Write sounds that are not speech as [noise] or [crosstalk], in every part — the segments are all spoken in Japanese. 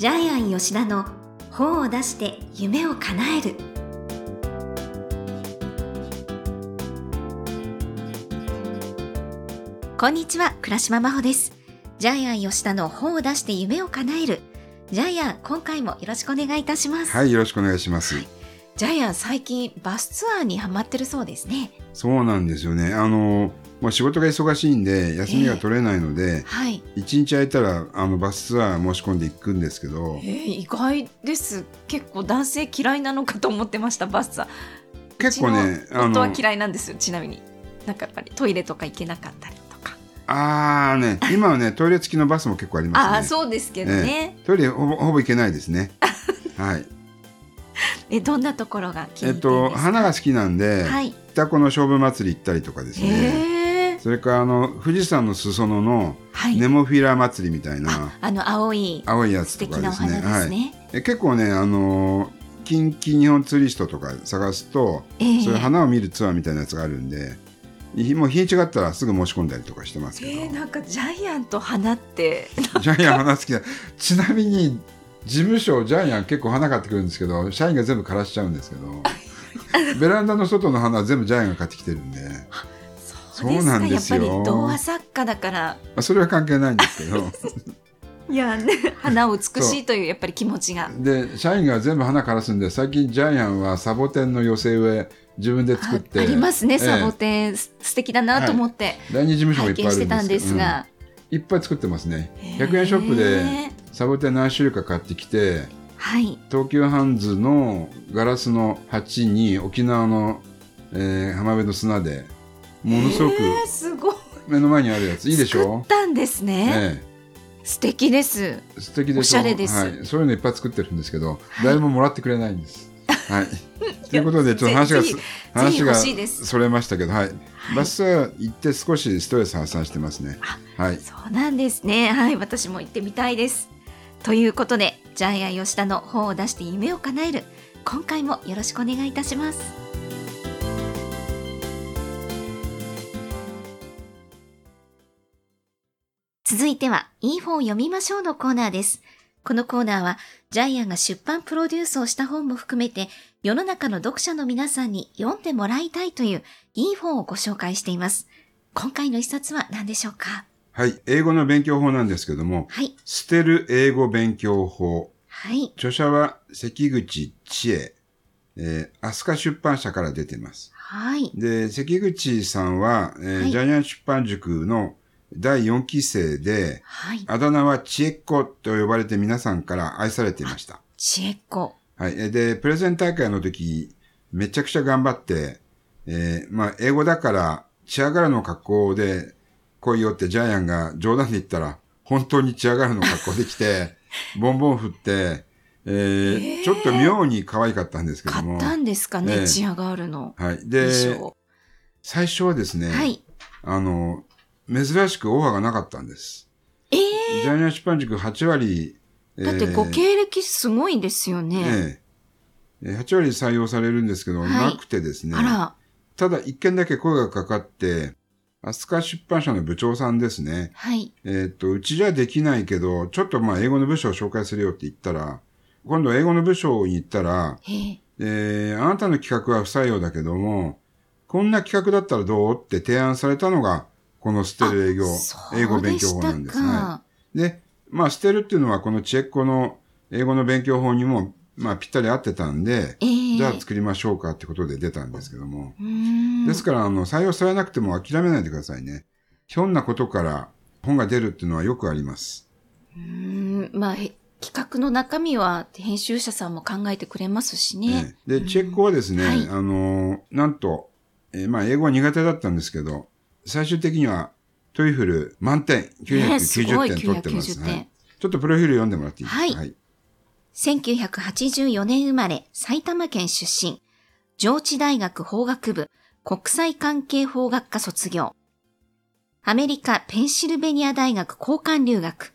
ジャイアン吉田の本を出して夢を叶える。こんにちは倉島真帆です。ジャイアン吉田の本を出して夢を叶える。ジャイアン今回もよろしくお願いいたします。はい、よろしくお願いします。ジャイアン最近バスツアーにハマってるそうですね。そうなんですよね。あの、まあ、仕事が忙しいんで、休みが取れないので、はい。一、日空いたら、あの、バスツアー申し込んでいくんですけど。え、ー、意外です。結構男性嫌いなのかと思ってましたバスツアー。結構ね夫は嫌いなんですよちなみに。なんかやっぱりトイレとか行けなかったりとか、あーね、今はね、トイレ付きのバスも結構ありますね。ああそうですけどね、トイレほぼほぼ行けないですね。[laughs] はい。えどんなところが気に入えっと、花が好きなんで、はい。北湖の勝負祭り行ったりとかですね。へえそれから、あの、富士山の裾野のはい。ネモフィラ祭りみたいな、あの青い青いやつとかですね。ね、え結構ね、あのー近畿日本ツーリストとか探すと、ええ。そういう花を見るツアーみたいなやつがあるんで、日もう日にちがあったらすぐ申し込んだりとかしてますけど、えー、なんかジャイアンと花って [laughs] ジャイアン花好きだ。ちなみに、事務所、ジャイアン結構花買ってくるんですけど、社員が全部枯らしちゃうんですけど、[laughs] ベランダの外の花は全部ジャイアンが買ってきてるんで、[laughs] そうなんですよ。やっぱり童話作家だから。まあ、それは関係ないんですけど、[laughs] いやね花を美しいというやっぱり気持ちが。[laughs] で、社員が全部花枯らすんで、最近ジャイアンはサボテンの寄せ植え、自分で作って、あありますねええ。サボテン、す素敵だなと思って第二事務所もい拝っぱいあるしてたんですが、うん。いっぱい作ってますね。へえ。100円ショップでサボテン何種類か買ってきて、はい。東急ハンズのガラスの鉢に沖縄の、えー浜辺の砂で、ものすごくえーすごい。目の前にあるやつ、いいでしょ？たんですね、え。素敵です。え素敵でしょ？おしゃれです。はい。そういうのいっぱい作ってるんですけど、はい。誰ももらってくれないんです。はい。[laughs] ということで、ちょっと話が話がそれましたけど、はい。はい。バス行って少しストレス発散してますね。はい。そうなんですね。はい。私も行ってみたいです。ということでジャイアン吉田の本を出して夢を叶える。今回もよろしくお願いいたします続いてはいい本を読みましょうのコーナーですこのコーナーはジャイアンが出版プロデュースをした本も含めて世の中の読者の皆さんに読んでもらいたいといういい本をご紹介しています今回の一冊は何でしょうか？はい。英語の勉強法なんですけども、はい捨てる英語勉強法。はい著者は関口千恵、えー、飛鳥出版社から出てます。はい。で、関口さんは、えーはいジャイアン出版塾の第4期生で、はい。あだ名は千恵っ子と呼ばれて皆さんから愛されていました。知恵っ子。はい。えーで、プレゼン大会の時、めちゃくちゃ頑張って、えーまあ、英語だから、チアガラの格好で来いよってジャイアンが冗談で言ったら、本当にチアガラの格好で来て、[laughs] ボンボン振って、えーえーちょっと妙に可愛かったんですけども。買ったんですかね、ええチアガールのはい。衣で、装。最初はですね、はい。あの、珍しくオファーがなかったんです。えジャイアン出版塾8割、えだってごえー経歴すごいですよね。えええー8割採用されるんですけど、はいなくてですね。あら、ただ一件だけ声がかかって、飛鳥出版社の部長さんですね。はい。えっ、と、うちじゃできないけど、ちょっとまあ英語の部署を紹介するよって言ったら、今度英語の部署に行ったら、えええーあなたの企画は不採用だけども、こんな企画だったらどうって提案されたのが、この捨てる英語、英語勉強法なんですね。でまあ捨てるっていうのはこのチェッコの英語の勉強法にも、まあぴったり合ってたんで、ええじゃあ作りましょうかってことで出たんですけども。ですから、あの、採用されなくても諦めないでくださいね。ひょんなことから本が出るっていうのはよくあります。うーんまあ、へ企画の中身は編集者さんも考えてくれますしね。ええで、チェックはですね、はいあの、なんと、えーまあ、英語は苦手だったんですけど、最終的にはトイフル満点、ねすごい990点取ってます、990点はいちょっとプロフィール読んでもらっていいですか？はいはい。1984年生まれ、埼玉県出身。上智大学法学部、国際関係法学科卒業。アメリカ・ペンシルベニア大学交換留学。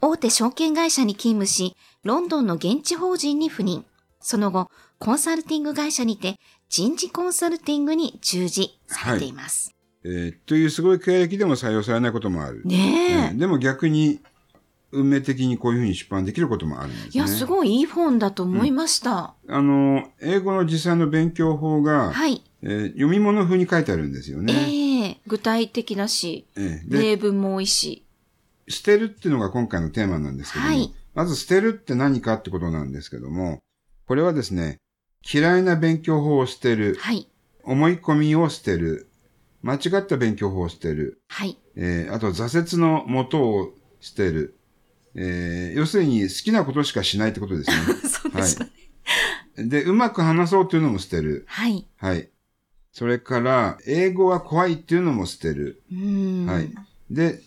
大手証券会社に勤務し、ロンドンの現地法人に赴任。その後、コンサルティング会社にて人事コンサルティングに従事されています。えーというすごい経歴でも採用されないこともある。ねえ。えーでも逆に、運命的にこういうふうに出版できることもあるんですね。いや、すごいいい本だと思いました。あの、英語の実際の勉強法が、はい。えー読み物風に書いてあるんですよね。ええ具体的だし、ええで、例文も多いし。捨てるっていうのが今回のテーマなんですけども、はいまず捨てるって何かってことなんですけども、これはですね、嫌いな勉強法を捨てる、はい。思い込みを捨てる、間違った勉強法を捨てる、はい。えーあと挫折の元を捨てる、えー要するに好きなことしかしないってことですね。[laughs] そうでしたね。で、うまく話そうっていうのも捨てる。はい。はい。それから、英語は怖いっていうのも捨てる。うーん。はい。で、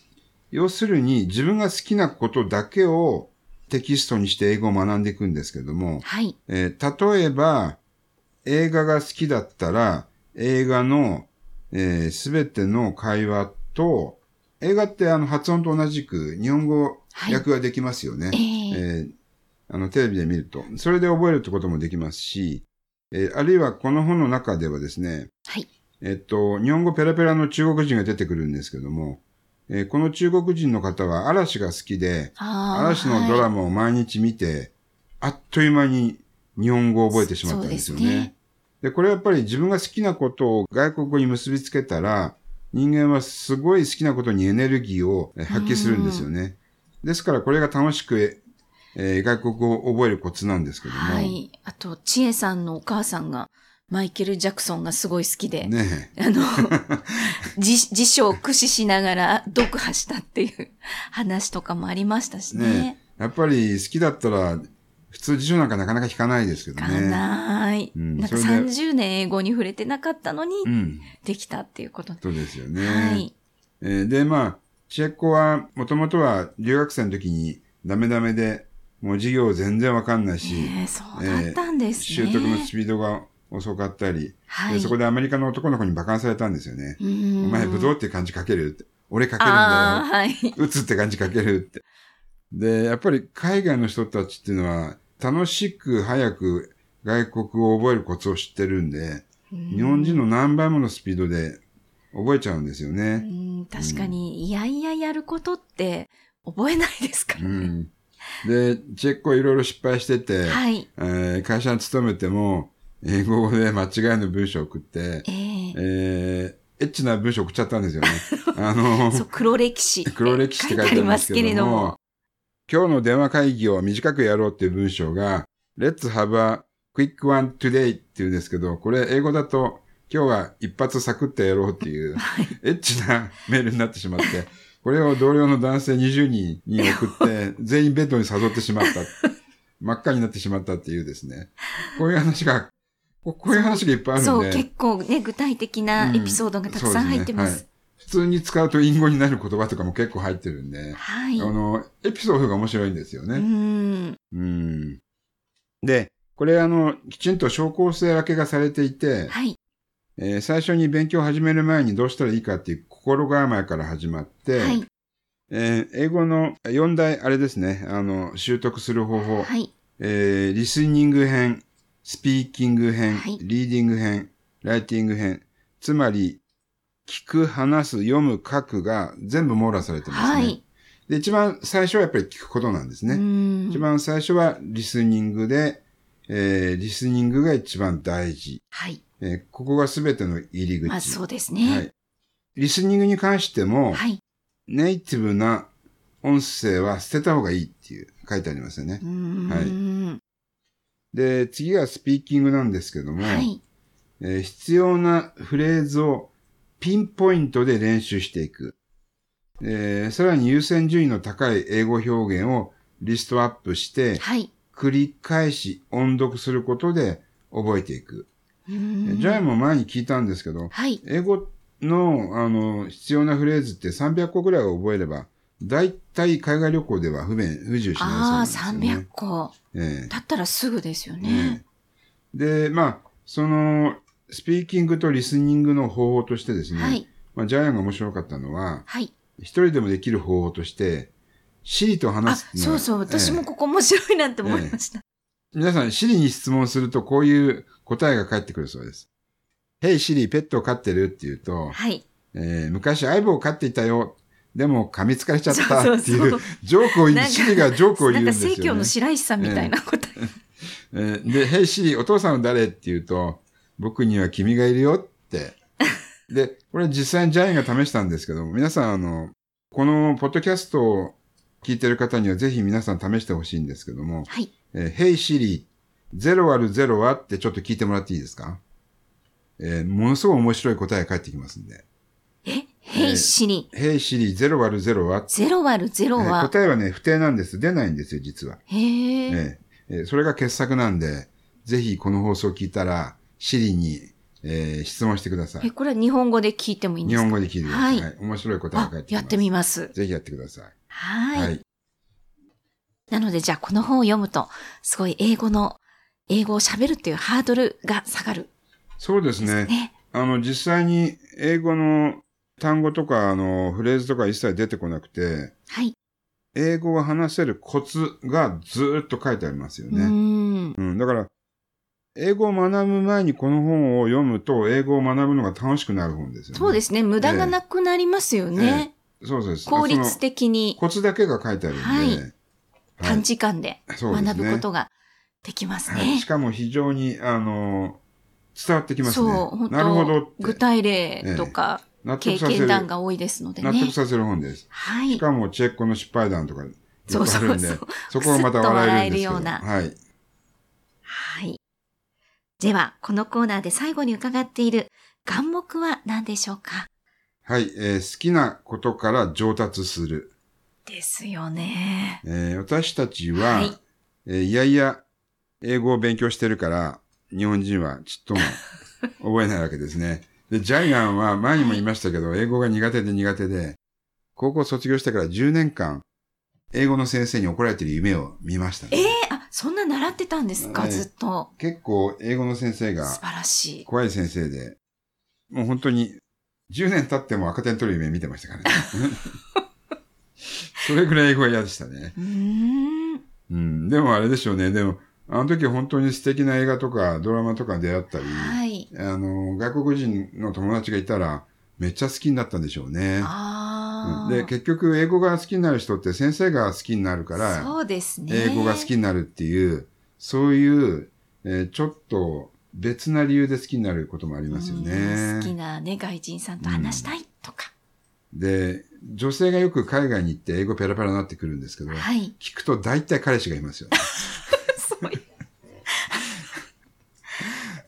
要するに自分が好きなことだけをテキストにして英語を学んでいくんですけども、はい。えー例えば、映画が好きだったら、映画のすべ、全ての会話と、映画ってあの発音と同じく日本語はい訳ができますよね。えええーあの、テレビで見ると。それで覚えるってこともできますし、えーあるいはこの本の中ではですね、はい。えっと、日本語ペラペラの中国人が出てくるんですけども、えーこの中国人の方は嵐が好きで、嵐のドラはいマを毎日見て、あっという間に日本語を覚えてしまったんですよね。でこれはやっぱり自分が好きなことを外国語に結びつけたら、人間はすごい好きなことにエネルギーをえー発揮するんですよね。ですからこれが楽しく、えー外国語を覚えるコツなんですけども。はい。あと、千恵さんのお母さんが、マイケル・ジャクソンがすごい好きで、ねあの、[laughs] 辞辞書を駆使しながら読破したっていう話とかもありましたしえ、ね。ねえ。やっぱり好きだったら、普通辞書なんかなかなか引かないですけどかね。ない。うんなんかそれで30年英語に触れてなかったのに、うん。できたっていうことで。そうですよね。はい。えーで、まあ、チェッコは、もともとは留学生の時にダメダメで、もう授業全然わかんないし、ええそうだったんですね。習得のスピードが遅かったり、はい。でそこでアメリカの男の子に馬鹿にされたんですよね。おお前、ブドウって漢字書けるって。俺書けるんだよ。はい。打つって漢字書けるって。で、やっぱり海外の人たちっていうのは、楽しく早く外国語を覚えるコツを知ってるんで、日本人の何倍ものスピードで覚えちゃうんですようね。ん確かに、いやいややることって覚えないですからね。うん。で、チェッコいろいろ失敗してて、はい。えー会社に勤めても、英語で間違いの文章を送って、えええーエッチな文章送っちゃったんですよね。[laughs] あの、そう、黒歴史黒歴史って書いてありますけれども、今日の電話会議を短くやろうっていう文章が、Let's have a quick one today っていうんですけど、これ英語だと、今日は一発サクッとやろうっていう、エッチなメールになってしまって、これを同僚の男性20人に送って、[laughs] 全員ベッドに誘ってしまった。真っ赤になってしまったっていうですね。こういう話が、ここういう話がいっぱいあるそう、んで、結構ね、具体的なエピソードがたくさん入ってます。通に使うと隠語になる言葉とかも結構入ってるんで、はい。あの、エピソードが面白いんですようね。ん。うん。で、これあの、きちんと証拠性分けがされていて、はい。えー最初に勉強を始める前にどうしたらいいかっていう心構えから始まって、はい。えー英語の4大、あれですね、あの、習得する方法、はい。えーリスニング編、スピーキング編、はいリーディング編、ライティング編、つまり、聞く、話す、読む、書くが全部網羅されてますね。はい。で、一番最初はやっぱり聞くことなんですうね。ん一番最初はリスニングで、えーリスニングが一番大事。はい。えーここが全ての入り口。まあそうですはね。い。リスニングに関しても、はい。ネイティブな音声は捨てた方がいいっていう書いてありますよね。うーん。で、次がスピーキングなんですけども、はい。えー必要なフレーズをピンポイントで練習していく。えーさらに優先順位の高い英語表現をリストアップして、はい。繰り返し音読することで覚えていく。うーんジャイも前に聞いたんですけど、はい。英語の、あの、必要なフレーズって300個ぐらいを覚えれば、大体海外旅行では不便、不自由しああ、ないそうなんですよ300ね。個。ええだったらすぐですよね。で、まあ、その、スピーキングとリスニングの方法としてですね、はい。まあ、ジャイアンが面白かったのは、はい。一人でもできる方法として、シリとあ、話すそうがそう。私ええもここ面白いなって思いました。皆さん、シリに質問するとこういう答えが返ってくるそうです。Hey シリ、ペットを飼ってるって言うと、はい。えー昔相棒を飼っていたよ。でも噛みつかれちゃったっていう、ジョークを言う、なんかシリがジョークを言うんなんかですよ、ね。正教の白石さんみたいなこと。えーで、ヘイシリ、お父さんは誰って言うと、僕には君がいるよって。で、これ実際にジャイアンが試したんですけども、皆さん、あの、このポッドキャストを聞いてる方にはぜひ皆さん試してほしいんですけども、はい。えー、ヘイシリ、ゼロ割るゼロはってちょっと聞いてもらっていいですか？えーものすごい面白い答えが返ってきますんで。え、ヘイシリ、ヘイシリ、ゼロ割るゼロは、ゼロ割るゼロえーは、答えはね、不定なんです。出ないんですよ、実は。へえ、えええーそれが傑作なんで、ぜひこの放送を聞いたら、シリに、えー質問してくださえ、い。これは日本語で聞いてもいいんですか？日本語で聞いてください。ははいい。面白い答えがあ返って、きます。やってみます。ぜひやってください。はい。はい。なので、じゃあこの本を読むと、すごい英語の、英語を喋るっていうハードルが下がるそうですね。ね。あの、実際に英語の単語とか、あの、フレーズとか一切出てこなくて、はい。英語が話せるコツがずーっと書いてありますよね。ん。うん。だから、英語を学ぶ前にこの本を読むと、英語を学ぶのが楽しくなる本ですよね。そうですね。無駄がなくなりますよね。そうそうです。効率的にコツだけが書いてあるんで、はいはい短時間で学ぶことができますはいねし。かも非常に、あの、伝わってきますね。そう、本なるほど。具体例とか経納得させる。験談が多いですのでね納得。させる本です。はい。しかも、チェックの失敗談とか、いっぱいあるんで、そうそうそこがまた笑えるんですけど。笑えるようなはい。はい。では、このコーナーで最後に伺っている願目は何でしょうか？はい、えー好きなことから上達する。ですよね。えー私たちは、はいえーいやいや、英語を勉強してるから、日本人はちっとも [laughs] 覚えないわけですね。で、ジャイアンは前にも言いましたけど、英語が苦手で苦手で、高校卒業してから10年間、英語の先生に怒られてる夢を見ましたね。ええあ、そんな習ってたんですか、はいずっと。結構英語の先生が素晴らしい。怖い先生で、もう本当に10年経っても赤点取る夢見てましたからね。[laughs] それぐらい英語が嫌でしたね。うーん。うん。でもあれでしょうね。でも、あの時本当に素敵な映画とかドラマとか出会ったり、はい。あの、外国人の友達がいたら、めっちゃ好きになったんでしょうね。ああ。うんで、結局英語が好きになる人って先生が好きになるから、そうですね。英語が好きになるっていう、そういう、えーちょっと別な理由で好きになることもありますようんね好。きなね、外人さんと話したいとか。で、女性がよく海外に行って英語ペラペラになってくるんですけど、はい。聞くと大体彼氏がいますよね。[laughs] そういう。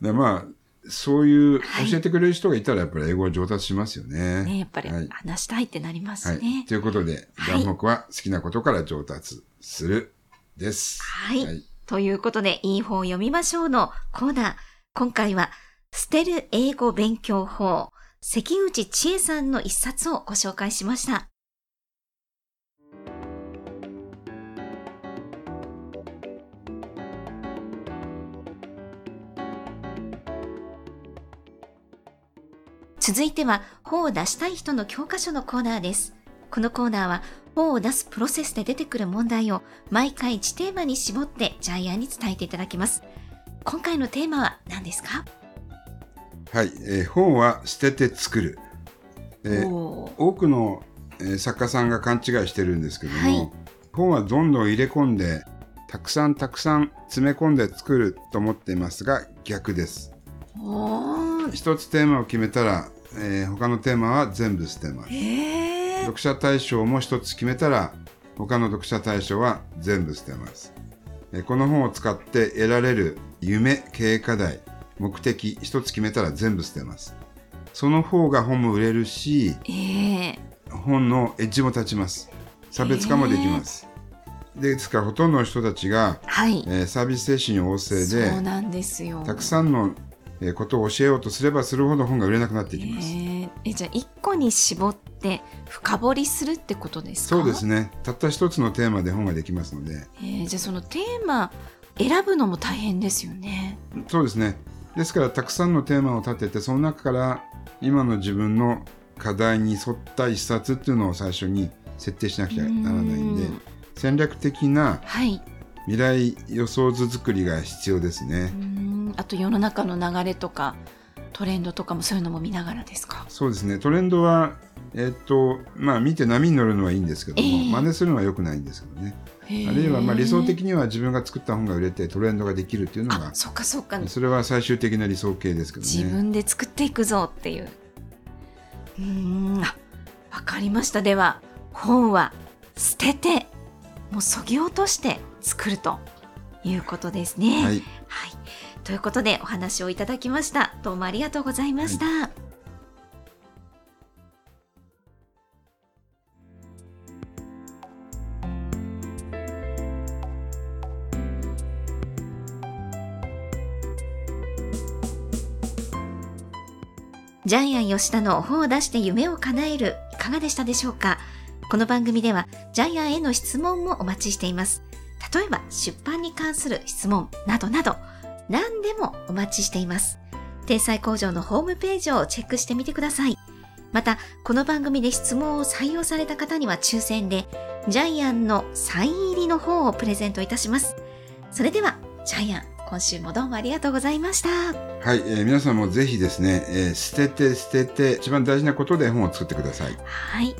[laughs] でまあ、そういうはい教えてくれる人がいたらやっぱり英語は上達しますよね。ね、やっぱりはい話したいってなりますはい。ね。ということで、はい願目は好きなことから上達するです。はいはい。ということで、いい本を読みましょうのコーナー。今回は、捨てる英語勉強法、関口千恵さんの一冊をご紹介しました。続いては、本を出したい人の教科書のコーナーです。このコーナーは、本を出すプロセスで出てくる問題を毎回1テーマに絞ってジャイアンに伝えていただきます。今回のテーマは何ですか、はい。えー本は捨てて作る。えー多くの、えー作家さんが勘違いしてるんですけども、はい本はどんどん入れ込んで、たくさんたくさん詰め込んで作ると思っていますが、逆です。一つテーマを決めたら、えー他のテーマは全部捨てます。へー読者対象も一つ決めたら、他の読者対象は全部捨てます。えーこの本を使って得られる夢、経営課題、目的、一つ決めたら全部捨てます。その方が本も売れるし、えー本のエッジも立ちます。差別化もできます。ですからほとんどの人たちが、はい。えーサービス精神旺盛で。たくさんの、えーことを教えようとすればするほど本が売れなくなっていきます。えーえじゃあ一個に絞って深掘りするってことですか？そうですね。たった一つのテーマで本ができますので、えーじゃあそのテーマ選ぶのも大変ですよね。そうですね。ですからたくさんのテーマを立ててその中から今の自分の課題に沿った一冊っていうのを最初に設定しなくちゃならないんでうん戦略的なはい。未来予想図作りが必要ですうね。んあと世の中の流れとかトレンドとかもそういうのも見ながらですか？そうですね。トレンドはえっと、まあ見て波に乗るのはいいんですけども、ええ真似するのは良くないんですけどね。あるあるいはまあ理想的には自分が作った本が売れてトレンドができるっていうのが、あそっかそっかそれは最終的な理想形ですけどね。自分で作っていくぞっていううーんあわかりましたでは本は捨ててもうそぎ落として作るということですね。はい。はい。ということでお話をいただきました。どうもありがとうございました。ジャイアン吉田の本を出して夢を叶えるいかがでしたでしょうか？この番組ではジャイアンへの質問もお待ちしています。例えば出版に関する質問などなど何でもお待ちしています。天才工場のホームページをチェックしてみてください。また、この番組で質問を採用された方には抽選で、ジャイアンのサイン入りの本をプレゼントいたします。それでは、ジャイアン、今週もどうもありがとうございました。はい、えー皆さんもぜひですね、えー捨てて捨てて、一番大事なことで本を作ってください。はい。